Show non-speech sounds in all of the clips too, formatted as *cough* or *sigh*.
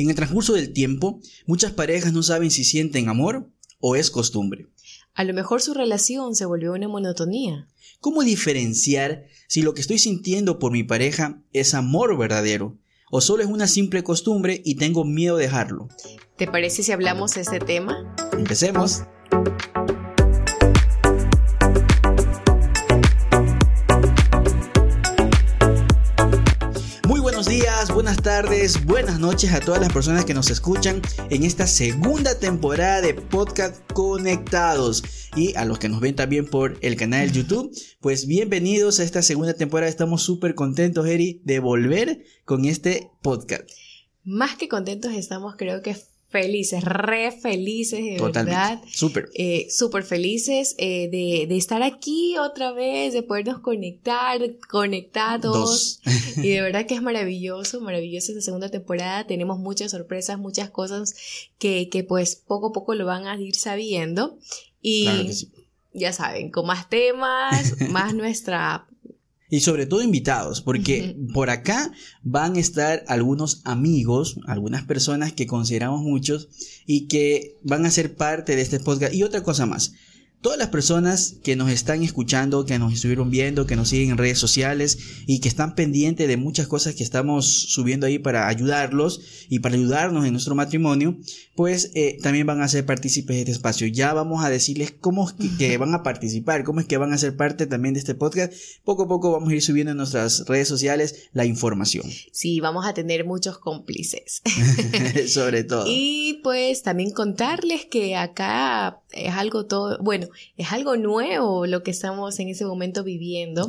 En el transcurso del tiempo, muchas parejas no saben si sienten amor o es costumbre. A lo mejor su relación se volvió una monotonía. ¿Cómo diferenciar si lo que estoy sintiendo por mi pareja es amor verdadero o solo es una simple costumbre y tengo miedo de dejarlo? ¿Te parece si hablamos de este tema? Empecemos. Buenas tardes, buenas noches a todas las personas que nos escuchan en esta segunda temporada de Podcast Conectados y a los que nos ven también por el canal de YouTube, pues bienvenidos a esta segunda temporada. Estamos súper contentos, Eri, de volver con este podcast. Más que contentos estamos, creo que felices, re felices, de verdad. Súper. Eh, súper felices eh, de, de, estar aquí otra vez, de podernos conectar, conectados. y de *laughs* verdad que es maravilloso, maravilloso esta segunda temporada. Tenemos muchas sorpresas, muchas cosas que, que pues poco a poco lo van a ir sabiendo. Y ya saben, con más temas, *laughs* más nuestra y sobre todo invitados, porque por acá van a estar algunos amigos, algunas personas que consideramos muchos y que van a ser parte de este podcast. Y otra cosa más, todas las personas que nos están escuchando, que nos estuvieron viendo, que nos siguen en redes sociales y que están pendientes de muchas cosas que estamos subiendo ahí para ayudarlos y para ayudarnos en nuestro matrimonio, pues eh, también van a ser partícipes de este espacio. Ya vamos a decirles cómo es que, van a participar, cómo es que van a ser parte también de este podcast. Poco a poco vamos a ir subiendo en nuestras redes sociales la información. Sí, vamos a tener muchos cómplices. *laughs* Sobre todo. Y pues también contarles que acá es algo todo, bueno, es algo nuevo lo que estamos en ese momento viviendo,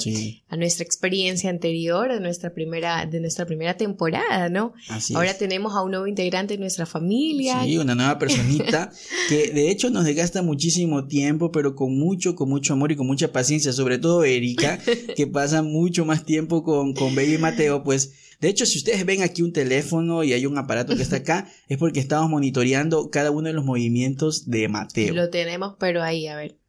a nuestra experiencia anterior, de nuestra primera, de nuestra primera temporada, ¿no? Ahora tenemos a un nuevo integrante de nuestra familia. Sí, una nueva personita *laughs* que de hecho nos desgasta muchísimo tiempo, pero con mucho, con mucho amor y con mucha paciencia, sobre todo Erika, *laughs* que pasa mucho más tiempo con, con Baby Mateo, pues de hecho, si ustedes ven aquí un teléfono y hay un aparato que está acá, *laughs* es porque estamos monitoreando cada uno de los movimientos de Mateo. Lo tenemos, pero ahí, a ver.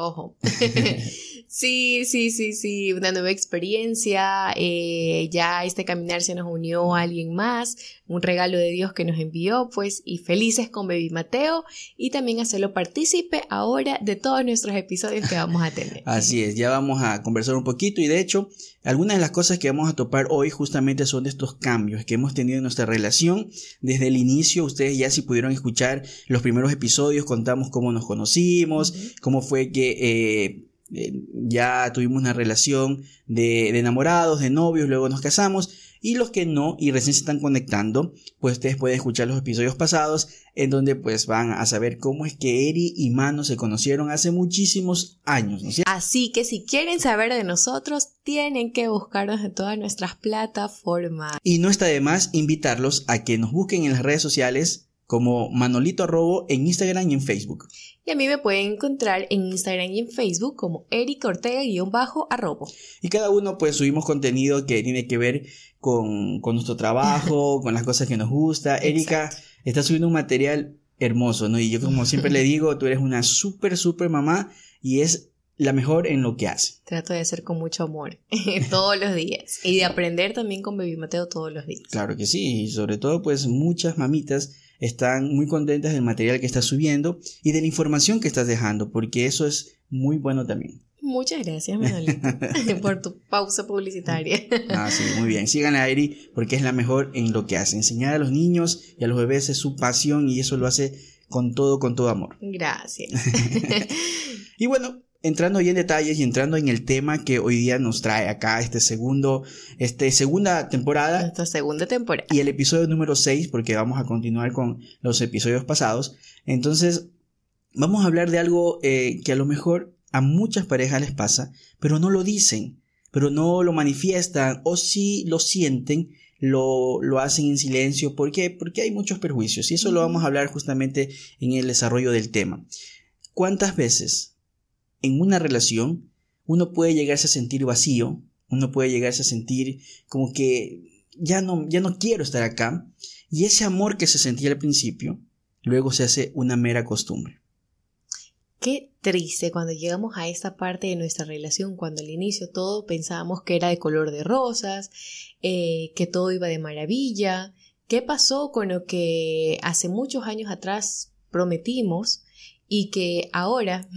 Ojo. *laughs* sí, sí, sí, sí, una nueva experiencia. Eh, ya este caminar se nos unió a alguien más, un regalo de Dios que nos envió, pues, y felices con Baby Mateo y también hacerlo partícipe ahora de todos nuestros episodios que vamos a tener. *laughs* Así es, ya vamos a conversar un poquito y de hecho, algunas de las cosas que vamos a topar hoy justamente son de estos cambios que hemos tenido en nuestra relación desde el inicio. Ustedes ya si pudieron escuchar los primeros episodios, contamos cómo nos conocimos, cómo fue que eh, eh, ya tuvimos una relación de, enamorados, de novios, luego nos casamos. Y los que no y recién se están conectando, pues ustedes pueden escuchar los episodios pasados en donde pues van a saber cómo es que Eri y Mano se conocieron hace muchísimos años. Así que si quieren saber de nosotros, tienen que buscarnos en todas nuestras plataformas. Y no está de más invitarlos a que nos busquen en las redes sociales como Manolito Arrobo en Instagram y en Facebook. Y a mí me pueden encontrar en Instagram y en Facebook como Eric Ortega-arrobo. Y cada uno pues subimos contenido que tiene que ver con, nuestro trabajo, *laughs* con las cosas que nos gusta. Erika está subiendo un material hermoso, ¿no? Y yo como siempre le digo, tú eres una súper, súper mamá y es la mejor en lo que hace. Trato de hacer con mucho amor *laughs* todos los días y de aprender también con Baby Mateo todos los días. Claro que sí, y sobre todo pues muchas mamitas están muy contentas del material que estás subiendo y de la información que estás dejando, porque eso es muy bueno también. Muchas gracias, Manolito, *laughs* por tu pausa publicitaria. ah, sí, muy bien. Sigan a Eri porque es la mejor en lo que hace. Enseñar a los niños y a los bebés es su pasión y eso lo hace con todo, con todo amor. Gracias. *laughs* y bueno, entrando ya en detalles y entrando en el tema que hoy día nos trae acá este segundo, este segunda temporada. Esta segunda temporada. Y el episodio número 6, porque vamos a continuar con los episodios pasados. Entonces, vamos a hablar de algo eh, que a lo mejor a muchas parejas les pasa, pero no lo dicen, pero no lo manifiestan, o si lo sienten, lo, lo hacen en silencio. ¿Por qué? Porque hay muchos perjuicios. Y eso lo vamos a hablar justamente en el desarrollo del tema. ¿Cuántas veces en una relación uno puede llegarse a sentir vacío, uno puede llegarse a sentir como que ya no, ya no quiero estar acá, y ese amor que se sentía al principio, luego se hace una mera costumbre. Qué triste cuando llegamos a esta parte de nuestra relación, cuando al inicio todo pensábamos que era de color de rosas, eh, que todo iba de maravilla, ¿Qué pasó con lo que hace muchos años atrás prometimos y que ahora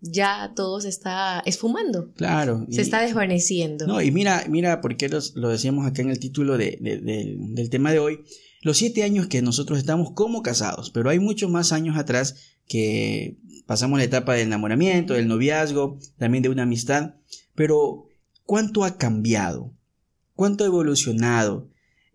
ya todo se está esfumando? Claro. Se está desvaneciendo. No, y mira, mira, porque lo decíamos acá en el título del tema de hoy, los siete años que nosotros estamos como casados, pero hay muchos más años atrás que pasamos la etapa del enamoramiento, del noviazgo, también de una amistad, pero ¿cuánto ha cambiado? ¿Cuánto ha evolucionado?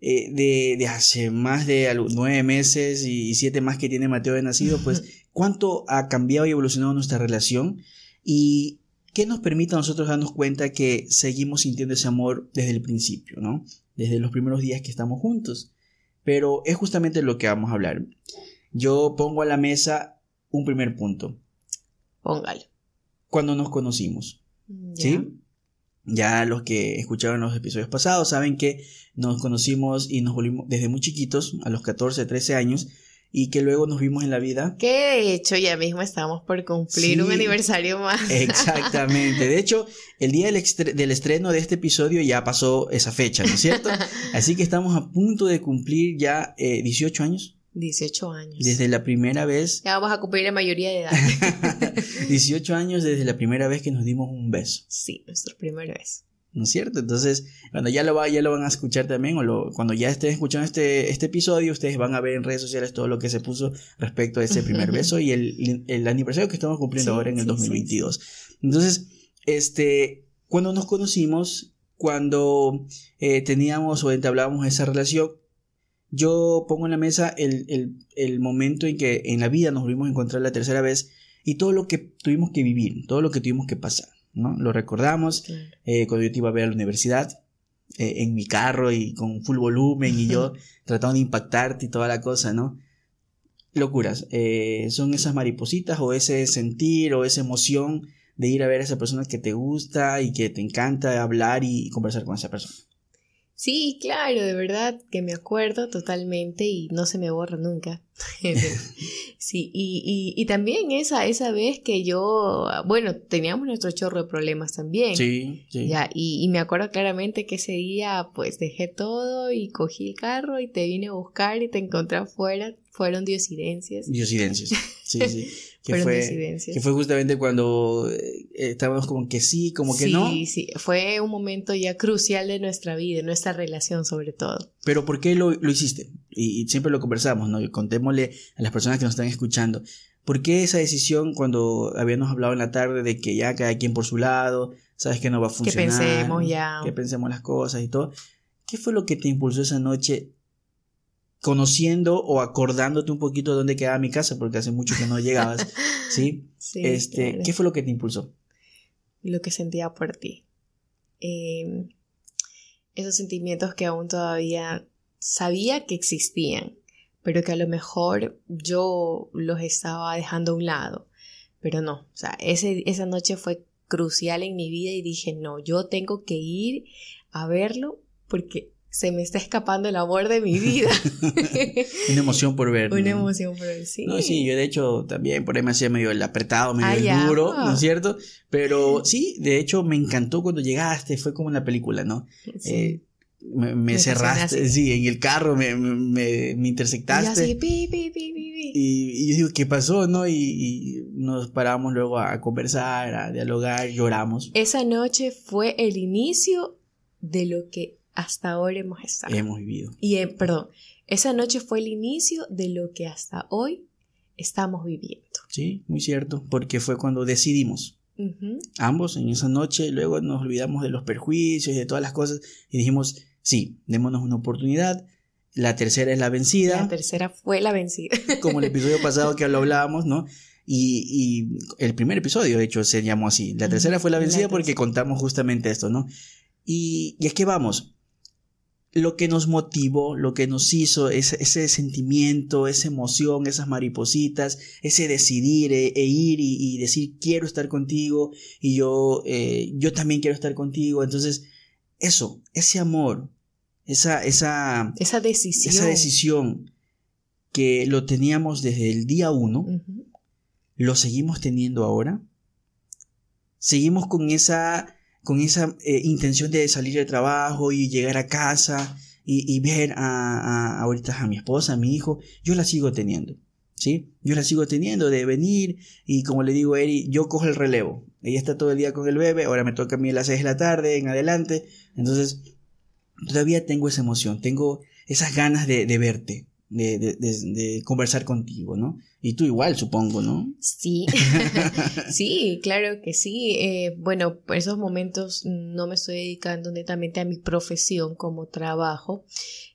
Eh, de, hace más de nueve meses y siete más que tiene Mateo de nacido, pues *laughs* cuánto ha cambiado y evolucionado nuestra relación y qué nos permite a nosotros darnos cuenta que seguimos sintiendo ese amor desde el principio, ¿no? Desde los primeros días que estamos juntos. Pero es justamente lo que vamos a hablar. Yo pongo a la mesa un primer punto. Póngalo. Cuando nos conocimos. ¿Sí? Ya los que escucharon los episodios pasados saben que nos conocimos y nos volvimos desde muy chiquitos, a los 14, 13 años, y que luego nos vimos en la vida. Que de hecho ya mismo estamos por cumplir un aniversario más. Exactamente. De hecho, el día del, del, estreno de este episodio ya pasó esa fecha, ¿no es cierto? *laughs* Así que estamos a punto de cumplir ya 18 eh, años. 18 años. Desde la primera vez. Ya vamos a cumplir la mayoría de edad. *laughs* 18 años desde la primera vez que nos dimos un beso. Sí, nuestra primera vez. ¿No es cierto? Entonces, cuando ya lo, va, ya lo van a escuchar también, o cuando ya estén escuchando este, este episodio, ustedes van a ver en redes sociales todo lo que se puso respecto a ese primer beso y el, el, aniversario que estamos cumpliendo ahora en el 2022. Entonces, este, cuando nos conocimos, cuando eh, teníamos o entablábamos esa relación, yo pongo en la mesa el, el, el, momento en que en la vida nos volvimos a encontrar la tercera vez y todo lo que tuvimos que vivir, todo lo que tuvimos que pasar, ¿no? Lo recordamos eh, cuando yo te iba a ver a la universidad, eh, en mi carro y con full volumen y yo *laughs* tratando de impactarte y toda la cosa, ¿no? Locuras, eh, son esas maripositas o ese sentir o esa emoción de ir a ver a esa persona que te gusta y que te encanta hablar y conversar con esa persona. Sí, claro, de verdad que me acuerdo totalmente y no se me borra nunca. *laughs* *laughs* sí, y, y, también esa, esa vez que yo, bueno, teníamos nuestro chorro de problemas también. Sí, sí. Ya, y, y, me acuerdo claramente que ese día pues dejé todo y cogí el carro y te vine a buscar y te encontré afuera. Fueron diosidencias. Diosidencias, sí, sí. *laughs* que, fue, que fue justamente cuando eh, estábamos como que sí, como que no. Sí, sí, fue un momento ya crucial de nuestra vida, nuestra relación sobre todo. Pero ¿por qué lo, lo hiciste? Y, siempre lo conversamos, ¿no? Y contémosle a las personas que nos están escuchando. ¿Por qué esa decisión cuando habíamos hablado en la tarde de que ya cada quien por su lado, sabes que no va a funcionar? Que pensemos ya. Que pensemos las cosas y todo. ¿Qué fue lo que te impulsó esa noche conociendo o acordándote un poquito de dónde quedaba mi casa, porque hace mucho que no llegabas, *laughs* ¿sí? este, ¿Qué fue lo que te impulsó? Lo que sentía por ti. Em, esos sentimientos que aún todavía sabía que existían, pero que a lo mejor yo los estaba dejando a un lado. Pero no, o sea, ese, esa noche fue crucial en mi vida y dije, no, yo tengo que ir a verlo porque se me está escapando el amor de mi vida. *laughs* Una emoción por ver. Una emoción por ver, sí. No, sí, yo de hecho también por ahí me hacía medio el apretado, medio el duro, ¿no es cierto? Pero sí, de hecho me encantó cuando llegaste, fue como una película, ¿no? Eh, me, cerraste, sí, en el carro me, me, me intersectaste. Y, pi, pi, pi, y, yo digo, ¿qué pasó? ¿No? Y, y, nos paramos luego a conversar, a dialogar, lloramos. Esa noche fue el inicio de lo que hasta ahora hemos estado. Hemos vivido. Y, eh, perdón, esa noche fue el inicio de lo que hasta hoy estamos viviendo. Sí, muy cierto, porque fue cuando decidimos. Ambos en esa noche, luego nos olvidamos de los perjuicios y de todas las cosas y dijimos, sí, démonos una oportunidad. La tercera es la vencida. La tercera fue la vencida. *laughs* Como el episodio pasado que lo hablábamos, ¿no? Y, y, el primer episodio, de hecho, se llamó así. La tercera fue la vencida porque contamos justamente esto, ¿no? Y, y es que vamos, lo que nos motivó, lo que nos hizo, ese, ese sentimiento, esa emoción, esas maripositas, ese decidir e, e ir y, decir quiero estar contigo y yo, eh, yo también quiero estar contigo. Entonces, eso, ese amor, esa, esa, esa decisión. Esa decisión que lo teníamos desde el día uno, lo seguimos teniendo ahora. Seguimos con esa con esa eh, intención de salir de trabajo y llegar a casa y, ver a, a, ahorita a mi esposa, a mi hijo, yo la sigo teniendo. ¿Sí? Yo la sigo teniendo de venir y como le digo a Eri, yo cojo el relevo. Ella está todo el día con el bebé, ahora me toca a mí a las 6 de la tarde en adelante. Entonces, todavía tengo esa emoción, tengo esas ganas de, de verte, de, de, de, conversar contigo, ¿no? Y tú igual, supongo, ¿no? Sí, *laughs* sí, claro que sí. Eh, bueno, por esos momentos no me estoy dedicando netamente a mi profesión como trabajo,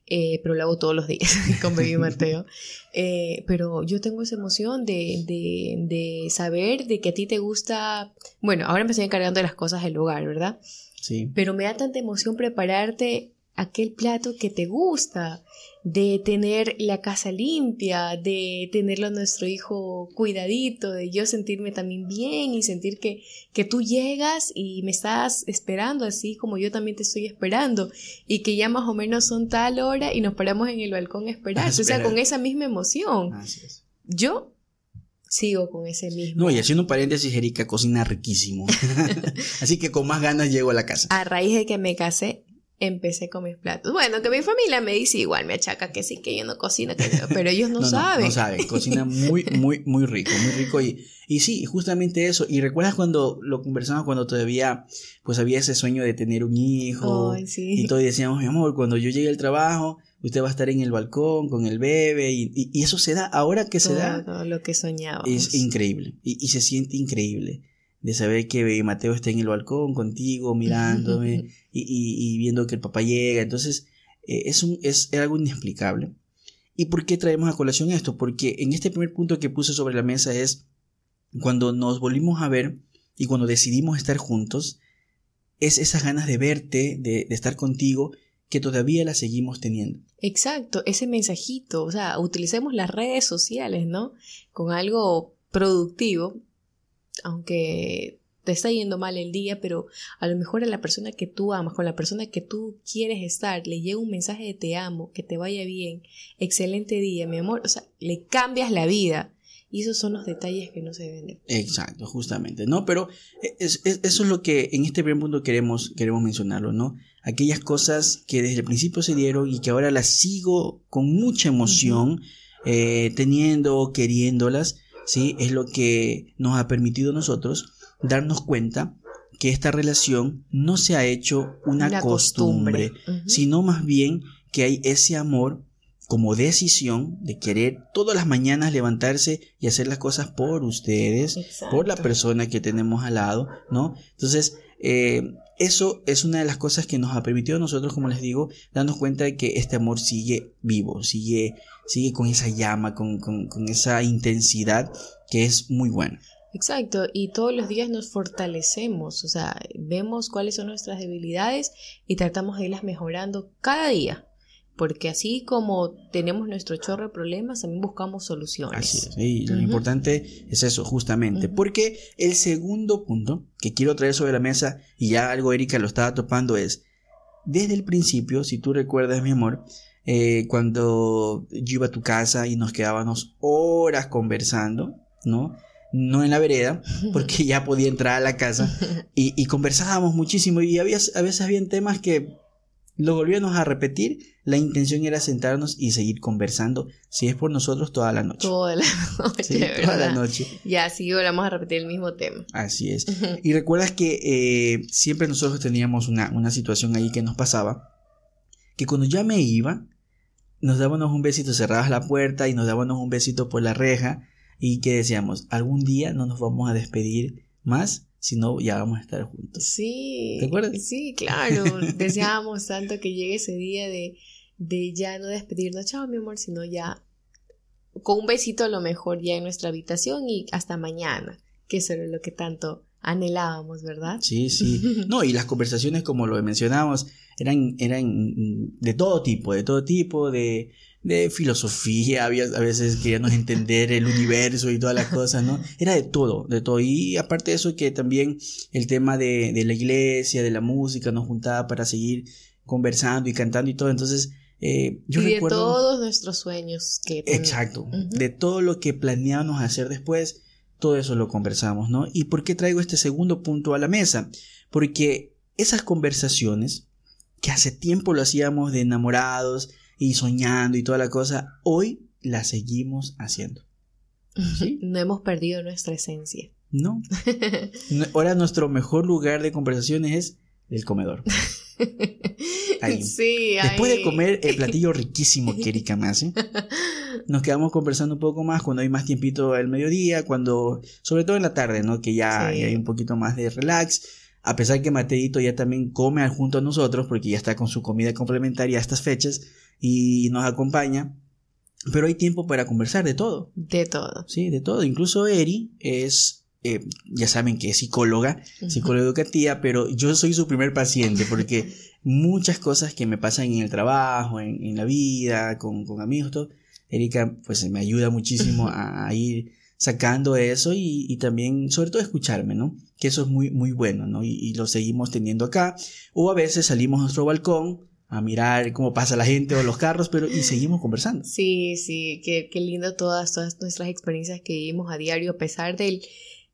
eh, pero lo hago todos los días *laughs* con Baby Mateo. Eh, pero yo tengo esa emoción de, de, de, saber de que a ti te gusta, bueno, ahora me estoy encargando de las cosas del hogar, ¿verdad? Sí. Pero me da tanta emoción prepararte aquel plato que te gusta, de tener la casa limpia, de tenerlo a nuestro hijo cuidadito, de yo sentirme también bien y sentir que, que tú llegas y me estás esperando así como yo también te estoy esperando y que ya más o menos son tal hora y nos paramos en el balcón a esperar, o sea, con esa misma emoción. Yo sigo con ese mismo. No, y haciendo un paréntesis, Erika cocina riquísimo. *laughs* Así que con más ganas llego a la casa. A raíz de que me casé, empecé con mis platos. Bueno, que mi familia me dice igual, me achaca que sí, que yo no cocino, pero ellos no, saben. No, saben, cocina muy, muy, muy rico, muy rico y, y sí, justamente eso. Y recuerdas cuando lo conversamos cuando todavía pues había ese sueño de tener un hijo y todo y decíamos, mi amor, cuando yo llegue al trabajo, usted va a estar en el balcón con el bebé y, y, eso se da, ahora que se da. Todo lo que soñábamos. Es increíble y, y se siente increíble de saber que Mateo está en el balcón contigo, mirándome y, viendo que el papá llega. Entonces, eh, es, un, es algo inexplicable. ¿Y por qué traemos a colación esto? Porque en este primer punto que puse sobre la mesa es cuando nos volvimos a ver y cuando decidimos estar juntos, es esas ganas de verte, de, de estar contigo, que todavía las seguimos teniendo. Exacto, ese mensajito, o sea, utilicemos las redes sociales, ¿no? Con algo productivo aunque te está yendo mal el día, pero a lo mejor a la persona que tú amas, con la persona que tú quieres estar, le llega un mensaje de te amo, que te vaya bien, excelente día, mi amor, o sea, le cambias la vida. Y esos son los detalles que no se deben Exacto, justamente, ¿no? Pero eso es lo que en este primer punto queremos, queremos mencionarlo, ¿no? Aquellas cosas que desde el principio se dieron y que ahora las sigo con mucha emoción, eh, teniendo, queriéndolas, ¿sí? Es lo que nos ha permitido a nosotros darnos cuenta que esta relación no se ha hecho una, costumbre, sino más bien que hay ese amor como decisión de querer todas las mañanas levantarse y hacer las cosas por ustedes, por la persona que tenemos al lado, ¿no? Entonces, eh, eso es una de las cosas que nos ha permitido nosotros, como les digo, darnos cuenta de que este amor sigue vivo, sigue, sigue con esa llama, con, esa intensidad que es muy buena. Exacto, y todos los días nos fortalecemos, o sea, vemos cuáles son nuestras debilidades y tratamos de irlas mejorando cada día porque así como tenemos nuestro chorro de problemas, también buscamos soluciones. Así es, y lo importante es eso, justamente, porque el segundo punto que quiero traer sobre la mesa, y ya algo Erika lo estaba topando, es, desde el principio, si tú recuerdas, mi amor, eh, cuando yo iba a tu casa y nos quedábamos horas conversando, ¿no? no en la vereda, *laughs* porque ya podía entrar a la casa *laughs* y, y conversábamos muchísimo y había, a veces habían temas que lo volvíamos a repetir, la intención era sentarnos y seguir conversando, si es por nosotros, toda la noche. Toda la *laughs* noche, sí, toda la noche. Ya, sí, volvamos a repetir el mismo tema. Así es. y recuerdas que eh, siempre nosotros teníamos una, una situación ahí que nos pasaba, que cuando ya me iba, nos dábamos un besito, cerrabas la puerta y nos dábamos un besito por la reja y que decíamos, algún día no nos vamos a despedir más si no, ya vamos a estar juntos. Sí. ¿Te acuerdas? Sí, claro. *laughs* Deseábamos tanto que llegue ese día de, de ya no despedirnos, chao mi amor, sino ya con un besito a lo mejor ya en nuestra habitación y hasta mañana, que eso era lo que tanto anhelábamos, ¿verdad? Sí, sí. No, y las conversaciones, como lo mencionábamos, eran, eran de todo tipo, de todo tipo, de, de filosofía, había, a veces queríamos entender el universo y todas las cosas, ¿no? Era de todo, de todo. Y aparte de eso, que también el tema de, de la iglesia, de la música, nos juntaba para seguir conversando y cantando y todo. Entonces, eh, yo y de todos nuestros sueños que Exacto. De todo lo que planeábamos hacer después, todo eso lo conversamos, ¿no? ¿Y por qué traigo este segundo punto a la mesa? Porque esas conversaciones que hace tiempo lo hacíamos de enamorados y soñando y toda la cosa, hoy la seguimos haciendo. *laughs* No hemos perdido nuestra esencia. No. *laughs* Ahora nuestro mejor lugar de conversaciones es el comedor. *laughs* Sí, Después de comer el platillo riquísimo que Erika me hace, nos quedamos conversando un poco más cuando hay más tiempito al mediodía, cuando, sobre todo en la tarde, ¿no? Que ya, hay un poquito más de relax. A pesar que Mateito ya también come junto a nosotros, porque ya está con su comida complementaria a estas fechas y nos acompaña. Pero hay tiempo para conversar de todo. De todo. Sí, de todo. Incluso Eri es, eh, ya saben que es psicóloga, psicóloga educativa, pero yo soy su primer paciente porque *laughs* muchas cosas que me pasan en el trabajo, en, la vida, con, con, amigos, todo, Erika pues me ayuda muchísimo a, ir sacando eso y, también, sobre todo, escucharme, ¿no? Que eso es muy, muy bueno, ¿no? Y, y lo seguimos teniendo acá. O a veces salimos a nuestro balcón a mirar cómo pasa la gente o los carros, pero y seguimos conversando. Sí, sí, qué, qué lindo todas, todas nuestras experiencias que vivimos a diario, a pesar del,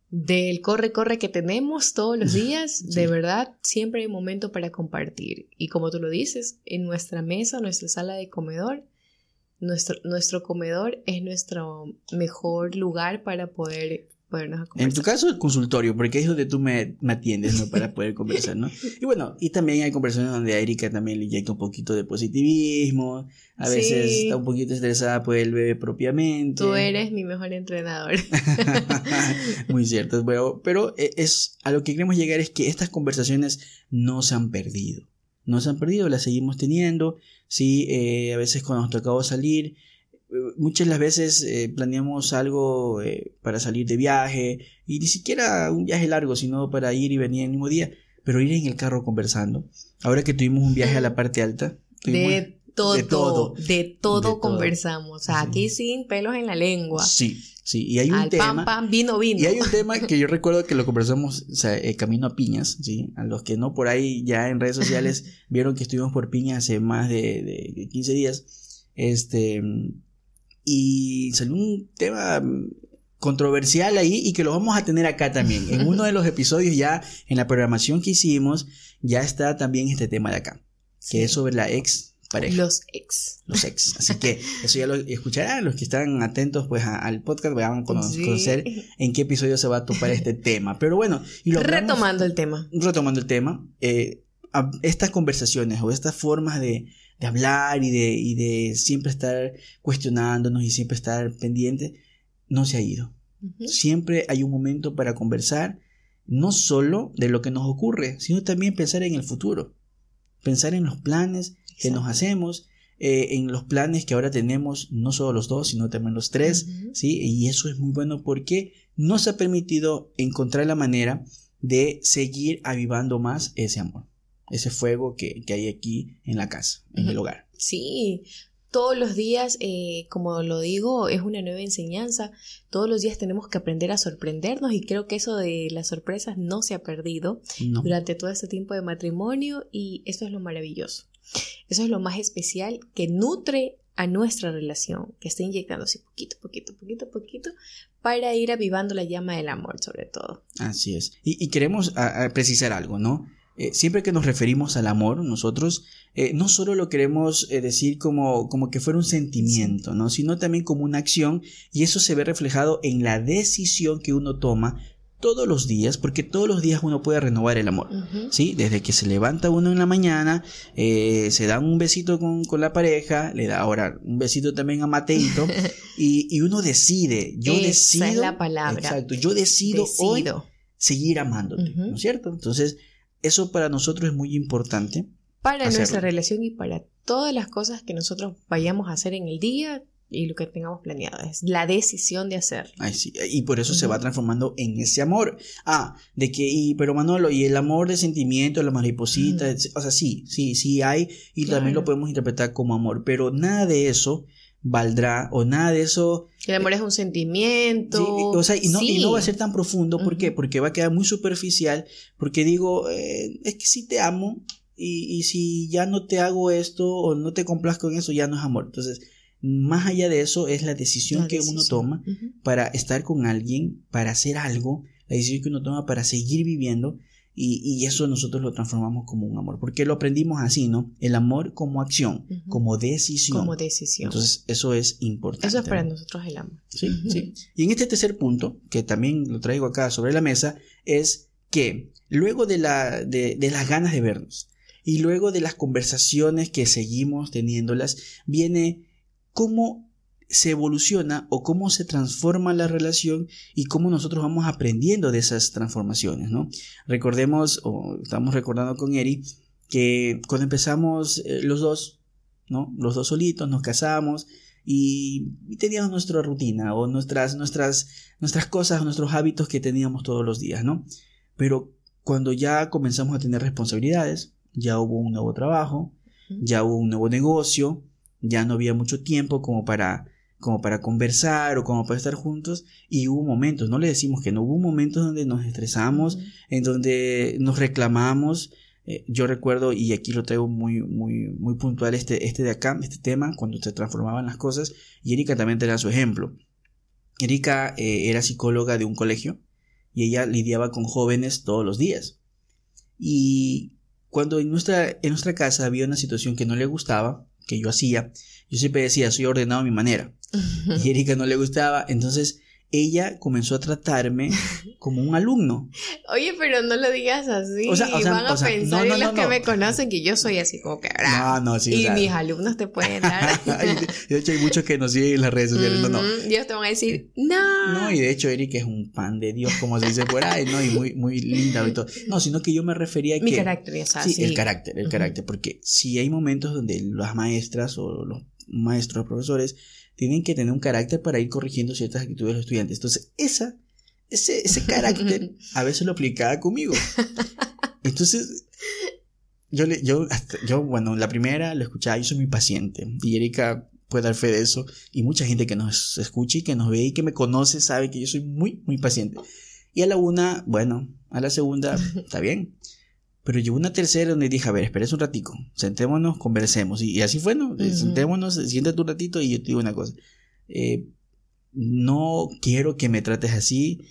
del corre, corre que tenemos todos los *laughs* días, de verdad, siempre hay momento para compartir. Y como tú lo dices, en nuestra mesa, nuestra sala de comedor, nuestro, nuestro comedor es nuestro mejor lugar para poder en tu caso, el consultorio, porque es donde tú me, atiendes, ¿no? Para poder conversar, ¿no? *laughs* Y bueno, y también hay conversaciones donde a Erika también le llega un poquito de positivismo, a veces está un poquito estresada por el bebé propiamente. Tú eres mi mejor entrenador. *laughs* Muy cierto, bueno, pero e, es, a lo que queremos llegar es que estas conversaciones no se han perdido. No se han perdido, las seguimos teniendo, sí, eh, a veces cuando nos tocaba salir, muchas las veces eh, planeamos algo eh, para salir de viaje y ni siquiera un viaje largo, sino para ir y venir el mismo día, pero ir en el carro conversando. Ahora que tuvimos un viaje a la parte alta, de todo, de todo, de todo conversamos, aquí sin pelos en la lengua. Sí, sí, y hay un tema. Pan, vino, vino. Y hay un tema que yo *laughs* recuerdo que lo conversamos, o sea, eh, camino a Piñas, sí, a los que no por ahí ya en redes sociales *laughs* vieron que estuvimos por Piñas hace más de, de 15 días. Este, y salió un tema controversial ahí y que lo vamos a tener acá también. En *laughs* uno de los episodios ya, en la programación que hicimos, ya está también este tema de acá, que es sobre la ex pareja. Los ex. Los ex. Así que eso ya lo escucharán los que están atentos pues al podcast, van a conocer en qué episodio se va a topar este *laughs* tema. Pero bueno, y lo retomando el tema. Retomando el tema, eh, estas conversaciones o estas formas de, de hablar y de, y de siempre estar cuestionándonos y siempre estar pendiente, no se ha ido. Siempre hay un momento para conversar, no solo de lo que nos ocurre, sino también pensar en el futuro, pensar en los planes que nos hacemos, eh, en los planes que ahora tenemos, no solo los dos, sino también los tres, ¿sí? Y eso es muy bueno porque nos ha permitido encontrar la manera de seguir avivando más ese amor ese fuego que, hay aquí en la casa, en el hogar. Sí, todos los días, eh, como lo digo, es una nueva enseñanza. Todos los días tenemos que aprender a sorprendernos y creo que eso de las sorpresas no se ha perdido durante todo este tiempo de matrimonio y eso es lo maravilloso. Eso es lo más especial que nutre a nuestra relación, que está inyectándose poquito, poquito, poquito, poquito, para ir avivando la llama del amor sobre todo. Así es. Y, queremos precisar algo, ¿no? Eh, siempre que nos referimos al amor, nosotros eh, no solo lo queremos eh, decir como, como que fuera un sentimiento, ¿no? sino también como una acción y eso se ve reflejado en la decisión que uno toma todos los días, porque todos los días uno puede renovar el amor, ¿sí? Desde que se levanta uno en la mañana, se da un besito con, con, la pareja, le da ahora un besito también a Mateito, *laughs* y, y, uno decide, yo Esa decido... es la palabra. Exacto, yo decido, hoy seguir amándote, ¿no es cierto? Entonces, eso para nosotros es muy importante. Para nuestra relación y para todas las cosas que nosotros vayamos a hacer en el día y lo que tengamos planeado. Es la decisión de hacer. Ay, sí. Y por eso se va transformando en ese amor. Ah, de que, y, pero Manolo, y el amor de sentimiento, la mariposita, o sea, sí, sí, sí hay, y también lo podemos interpretar como amor, pero nada de eso valdrá o nada de eso. El amor es un sentimiento. o sea, y no, y no va a ser tan profundo. ¿Por qué? Porque va a quedar muy superficial. Porque digo, eh, es que sí te amo. Y, y, si ya no te hago esto o no te complazco en eso, ya no es amor. Entonces, más allá de eso, es la decisión que uno toma para estar con alguien, para hacer algo, la decisión que uno toma para seguir viviendo. Y, eso nosotros lo transformamos como un amor, porque lo aprendimos así, ¿no? El amor como acción, como decisión. Como decisión. Entonces, eso es importante. Eso es para nosotros el amor. Sí, sí. Y en este tercer punto, que también lo traigo acá sobre la mesa, es que luego de, la, de, de las ganas de vernos y luego de las conversaciones que seguimos teniéndolas, viene cómo se evoluciona o cómo se transforma la relación y cómo nosotros vamos aprendiendo de esas transformaciones, ¿no? Recordemos, o estamos recordando con Eri, que cuando empezamos eh, los dos, ¿no? Los dos solitos, nos casamos y, teníamos nuestra rutina o nuestras, nuestras, nuestras cosas, nuestros hábitos que teníamos todos los días, ¿no? Pero cuando ya comenzamos a tener responsabilidades, ya hubo un nuevo trabajo, ya hubo un nuevo negocio, ya no había mucho tiempo como para como para conversar o como para estar juntos y hubo momentos, no le decimos que no, hubo momentos donde nos estresamos, en donde nos reclamamos. Eh, yo recuerdo, y aquí lo traigo muy, muy, muy puntual, este, este de acá, este tema, cuando se transformaban las cosas, y Erika también tenía su ejemplo. Erika eh, era psicóloga de un colegio y ella lidiaba con jóvenes todos los días. Y cuando en nuestra, en nuestra casa había una situación que no le gustaba, que yo hacía, yo siempre decía, soy ordenado a mi manera. *laughs* Y Erika no le gustaba, entonces ella comenzó a tratarme *laughs* como un alumno. Oye, pero no lo digas así. O sea, van a pensar los que me conocen que yo soy así como que sí. Y mis alumnos te pueden dar. *laughs* de hecho, hay muchos que nos siguen en las redes sociales. no, no. Ellos te van a decir, no. No, y de hecho, Erika es un pan de Dios, como se dice por ahí, ¿no? Y muy, muy linda y todo. No, sino que yo me refería a que. Mi carácter, o sí, el carácter, el carácter. Porque si hay momentos donde las maestras o los maestros, profesores, tienen que tener un carácter para ir corrigiendo ciertas actitudes de los estudiantes. Entonces, esa, ese, ese carácter *laughs* a veces lo aplicaba conmigo. Entonces, yo, le, yo, yo, bueno, la primera lo escuchaba, yo soy muy paciente. Y Erika puede dar fe de eso. Y mucha gente que nos escucha y que nos ve y que me conoce sabe que yo soy muy, muy paciente. Y a la una, bueno, a la segunda, *laughs* está bien. Pero llegó una tercera donde dije, a ver, espérese un ratico, sentémonos, conversemos. Y, así fue, ¿no? Sentémonos, siéntate un ratito y yo te digo una cosa. Eh, no quiero que me trates así.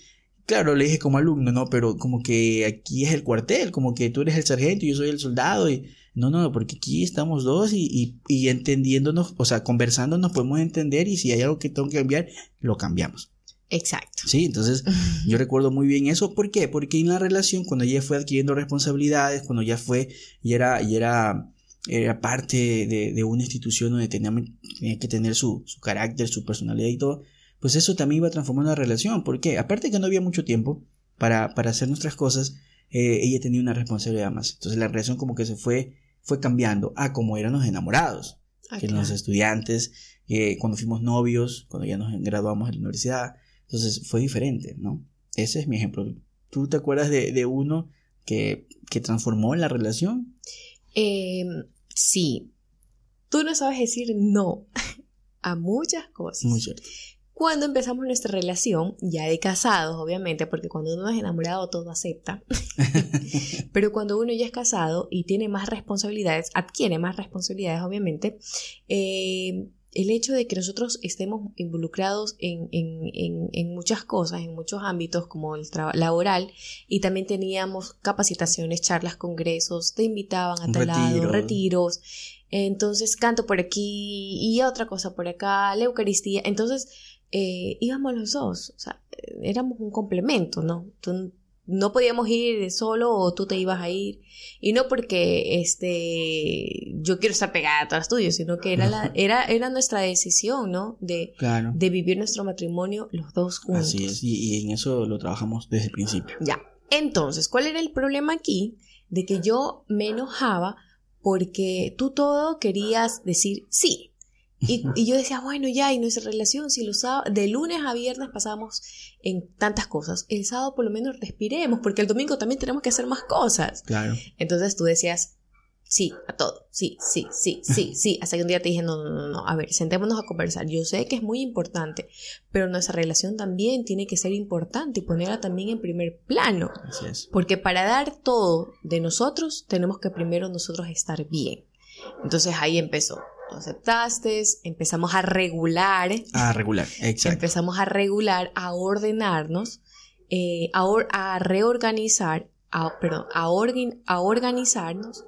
Claro, le dije como alumno, ¿no? Pero como que aquí es el cuartel, como que tú eres el sargento y yo soy el soldado. Y... No, no, porque aquí estamos dos y, y, y entendiéndonos, o sea, conversando nos podemos entender y si hay algo que tengo que cambiar, lo cambiamos. Exacto. Sí, entonces *laughs* yo recuerdo muy bien eso. ¿Por qué? Porque en la relación, cuando ella fue adquiriendo responsabilidades, cuando ya fue y era, y era, era parte de, una institución donde tenía, tenía que tener su, su, carácter, su personalidad y todo, pues eso también iba transformando la relación. ¿Por qué? Aparte que no había mucho tiempo para, para hacer nuestras cosas, eh, ella tenía una responsabilidad más. Entonces la relación como que se fue, fue cambiando a como eran los enamorados, ah, que eran los estudiantes, cuando fuimos novios, cuando ya nos graduamos de la universidad, entonces fue diferente, ¿no? Ese es mi ejemplo. ¿Tú te acuerdas de, uno que, que, transformó la relación? Em, sí. Tú no sabes decir no *laughs* a muchas cosas. Muy cierto. Cuando empezamos nuestra relación, ya de casados, obviamente, porque cuando uno es enamorado todo acepta, *laughs* pero cuando uno ya es casado y tiene más responsabilidades, adquiere más responsabilidades, obviamente, eh, el hecho de que nosotros estemos involucrados en, muchas cosas, en muchos ámbitos como el trabajo laboral, y también teníamos capacitaciones, charlas, congresos, te invitaban a tal lado, retiros, entonces canto por aquí y otra cosa por acá, la Eucaristía, entonces eh, íbamos los dos, o sea, éramos un complemento, ¿no? No podíamos ir solo o tú te ibas a ir. Y no porque este yo quiero estar pegada a todas tuyas, sino que era la, *laughs* era, era nuestra decisión, ¿no? De, de vivir nuestro matrimonio los dos juntos. Así es, y, y en eso lo trabajamos desde el principio. Ya. Entonces, ¿cuál era el problema aquí? De que yo me enojaba porque tú todo querías decir sí. Y, yo decía, bueno, ya, y nuestra relación, si los de lunes a viernes pasamos en tantas cosas, el sábado por lo menos respiremos, porque el domingo también tenemos que hacer más cosas. Claro. Entonces tú decías, sí, a todo, sí, sí, sí, sí, *laughs* sí, hasta que un día te dije, no, no, no, no, a ver, sentémonos a conversar. Yo sé que es muy importante, pero nuestra relación también tiene que ser importante y ponerla también en primer plano. Así es. Porque para dar todo de nosotros, tenemos que primero nosotros estar bien. Entonces ahí empezó Tú aceptaste, empezamos a regular. A regular, exacto. Empezamos a regular, a ordenarnos, eh, a, a reorganizar, a, perdón, a, a organizarnos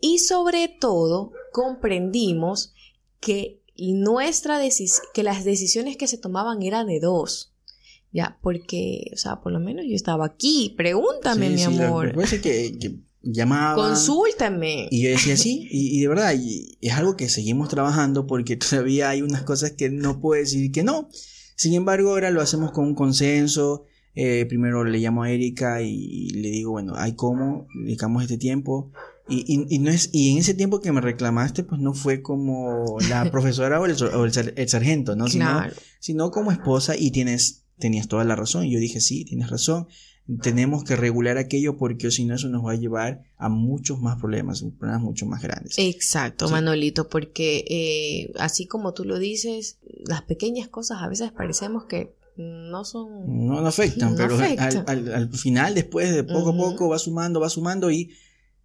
y sobre todo comprendimos que, nuestra que las decisiones que se tomaban eran de dos. Ya, porque, o sea, por lo menos yo estaba aquí, pregúntame, mi amor. Que llamaba. Consúltame. Y yo decía sí, y, de verdad, es algo que seguimos trabajando porque *laughs* todavía hay unas cosas que no puedo decir que no. Sin embargo, ahora lo hacemos con un consenso. Eh, primero le llamo a Erika y, le digo, bueno, hay cómo, dedicamos este tiempo. Y, y, no es, y en ese tiempo que me reclamaste, pues no fue como la *laughs* profesora o el, el, sargento, ¿no? Sino, sino como esposa y tienes, tenías toda la razón. Y yo dije, sí, tienes razón tenemos que regular aquello porque si no eso nos va a llevar a muchos más problemas, problemas mucho más grandes. Exacto, Manolito, porque eh, así como tú lo dices, las pequeñas cosas a veces parecemos que no son... No, afectan, pero Al, final, después de poco a poco, va sumando, va sumando y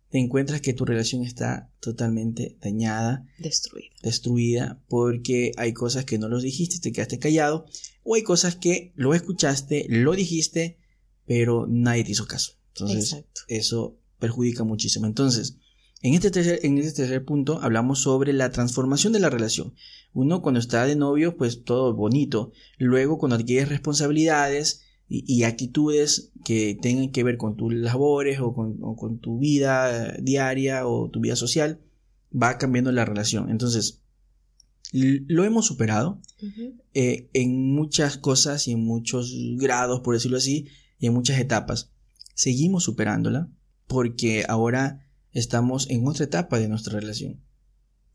te encuentras que tu relación está totalmente dañada. Destruida. Destruida porque hay cosas que no los dijiste, te quedaste callado, o hay cosas que lo escuchaste, lo dijiste, pero nadie te hizo caso. Entonces, eso perjudica muchísimo. Entonces, en este, tercer, en este tercer punto hablamos sobre la transformación de la relación. Uno cuando está de novio, pues todo bonito. Luego cuando adquieres responsabilidades y, actitudes que tengan que ver con tus labores o con, tu vida diaria o tu vida social, va cambiando la relación. Entonces, lo hemos superado eh, en muchas cosas y en muchos grados, por decirlo así, y en muchas etapas. Seguimos superándola porque ahora estamos en otra etapa de nuestra relación.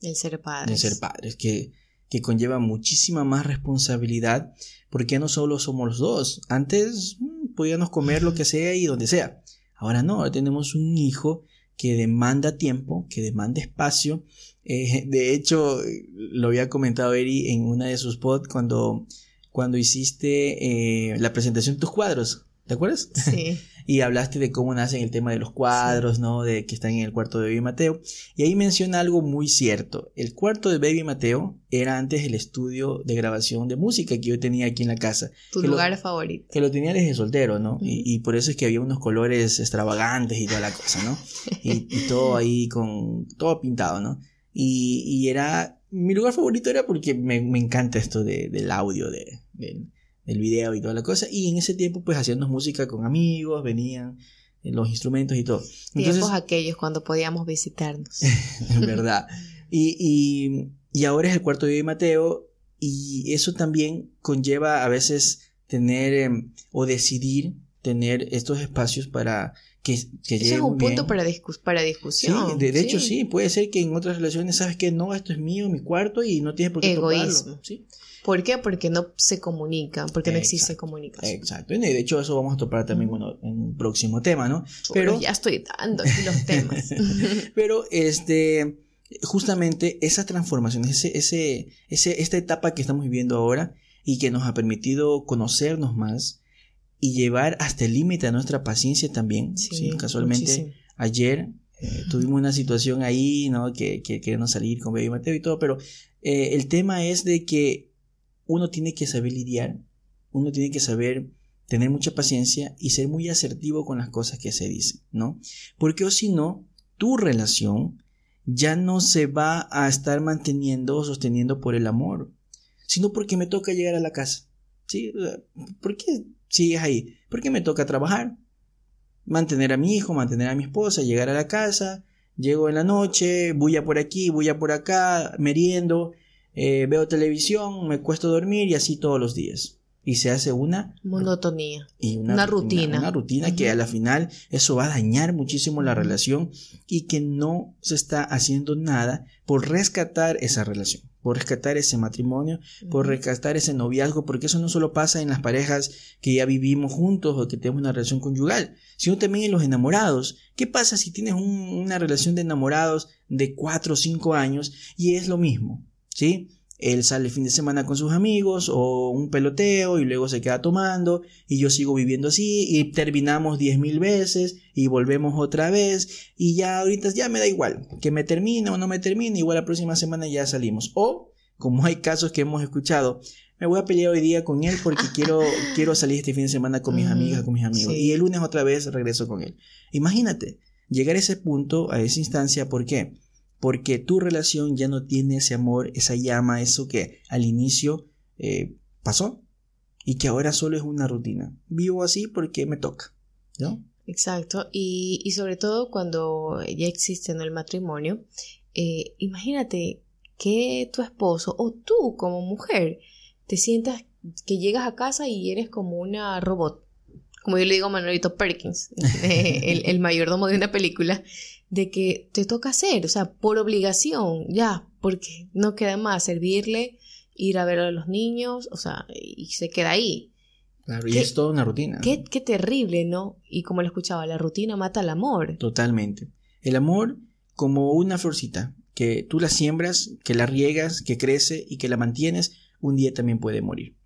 El ser padres. El ser padres, que, que conlleva muchísima más responsabilidad porque no solo somos los dos. Antes mm, podíamos comer lo que sea y donde sea. Ahora no, ahora tenemos un hijo que demanda tiempo, que demanda espacio. Eh, de hecho, lo había comentado Eri en una de sus pods cuando, cuando hiciste eh, la presentación de tus cuadros. ¿Te acuerdas? Sí. *laughs* y hablaste de cómo nacen el tema de los cuadros, ¿no? De que están en el cuarto de Baby Mateo. Y ahí menciona algo muy cierto. El cuarto de Baby Mateo era antes el estudio de grabación de música que yo tenía aquí en la casa. Tu lugar favorito. Que lo tenía desde soltero, ¿no? y, por eso es que había unos colores extravagantes y toda la cosa, ¿no? y, todo ahí con. todo pintado, ¿no? Y, era. Mi lugar favorito era porque me, encanta esto del audio, de, el video y toda la cosa. Y en ese tiempo, pues hacíamos música con amigos, venían eh, los instrumentos y todo. Tiempos aquellos cuando podíamos visitarnos. *laughs* en verdad. Y, y, ahora es el cuarto día de Mateo y eso también conlleva a veces tener em, o decidir tener estos espacios para que, que Eso es un punto para, para discusión. Sí, de, hecho sí, puede ser que en otras relaciones sabes que no, esto es mío, mi cuarto y no tienes por qué Egoísmo. ¿sí? ¿Por qué? Porque no se comunican, porque no existe comunicación. Exacto. Y de hecho eso vamos a topar también en un próximo tema, ¿no? Pero ya estoy dando aquí los temas. *laughs* Pero este justamente esa transformación, ese, ese, ese, esta etapa que estamos viviendo ahora y que nos ha permitido conocernos más y llevar hasta el límite a nuestra paciencia también. Sí, Casualmente ayer eh, tuvimos una situación ahí, ¿no? Que, que queremos salir con Baby Mateo y todo, pero eh, el tema es de que uno tiene que saber lidiar, uno tiene que saber tener mucha paciencia y ser muy asertivo con las cosas que se dicen, ¿no? Porque o si no, tu relación ya no se va a estar manteniendo o sosteniendo por el amor, sino porque me toca llegar a la casa. ¿Sí? ¿Por qué sigues ahí? Porque me toca trabajar, mantener a mi hijo, mantener a mi esposa, llegar a la casa, llego en la noche, bulla por aquí, bulla por acá, meriendo, eh, veo televisión, me cuesto dormir y así todos los días. Y se hace una monotonía. Y una, rutina. Una, rutina que a la final eso va a dañar muchísimo la relación y que no se está haciendo nada por rescatar esa relación, por rescatar ese matrimonio, por rescatar ese noviazgo, porque eso no solo pasa en las parejas que ya vivimos juntos o que tenemos una relación conyugal, sino también en los enamorados. ¿Qué pasa si tienes una relación de enamorados de 4 o 5 años y es lo mismo? ¿Sí? Él sale el fin de semana con sus amigos o un peloteo y luego se queda tomando y yo sigo viviendo así y terminamos diez mil veces y volvemos otra vez y ya ahorita ya me da igual que me termine o no me termine, igual la próxima semana ya salimos. O, como hay casos que hemos escuchado, me voy a pelear hoy día con él porque *laughs* quiero, quiero salir este fin de semana con mis amigas, con mis amigos. Y el lunes otra vez regreso con él. Imagínate, llegar a ese punto, a esa instancia, ¿por qué? Porque tu relación ya no tiene ese amor, esa llama, eso que al inicio eh, pasó y que ahora solo es una rutina. Vivo así porque me toca, ¿no? Exacto, y, y sobre todo cuando ya existe en el matrimonio, eh, imagínate que tu esposo o tú como mujer te sientas que llegas a casa y eres como una robot, como yo le digo a Manuelito Perkins, *laughs* el, el mayordomo de una película, de que te toca hacer, o sea, por obligación, ya, porque no queda más servirle, ir a ver a los niños, o sea, y se queda ahí. Claro, y es toda una rutina. Qué, qué terrible, ¿no? Y como lo escuchaba, la rutina mata al amor. Totalmente. El amor como una florcita, que tú la siembras, que la riegas, que crece y que la mantienes, un día también puede morir.